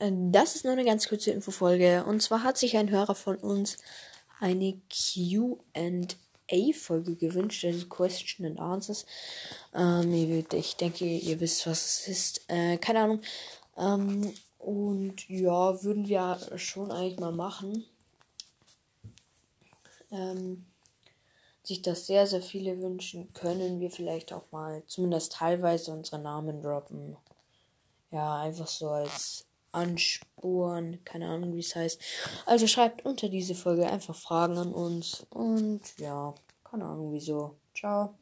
Äh, das ist nur eine ganz kurze Infofolge. Und zwar hat sich ein Hörer von uns eine QA-Folge gewünscht, also Question and Answers. Ähm, ich denke, ihr wisst, was es ist. Äh, keine Ahnung. Ähm, und ja, würden wir schon eigentlich mal machen. Ähm, sich das sehr, sehr viele wünschen, können wir vielleicht auch mal zumindest teilweise unsere Namen droppen. Ja, einfach so als Ansporn, keine Ahnung, wie es heißt. Also schreibt unter diese Folge einfach Fragen an uns und ja, keine Ahnung wieso. Ciao.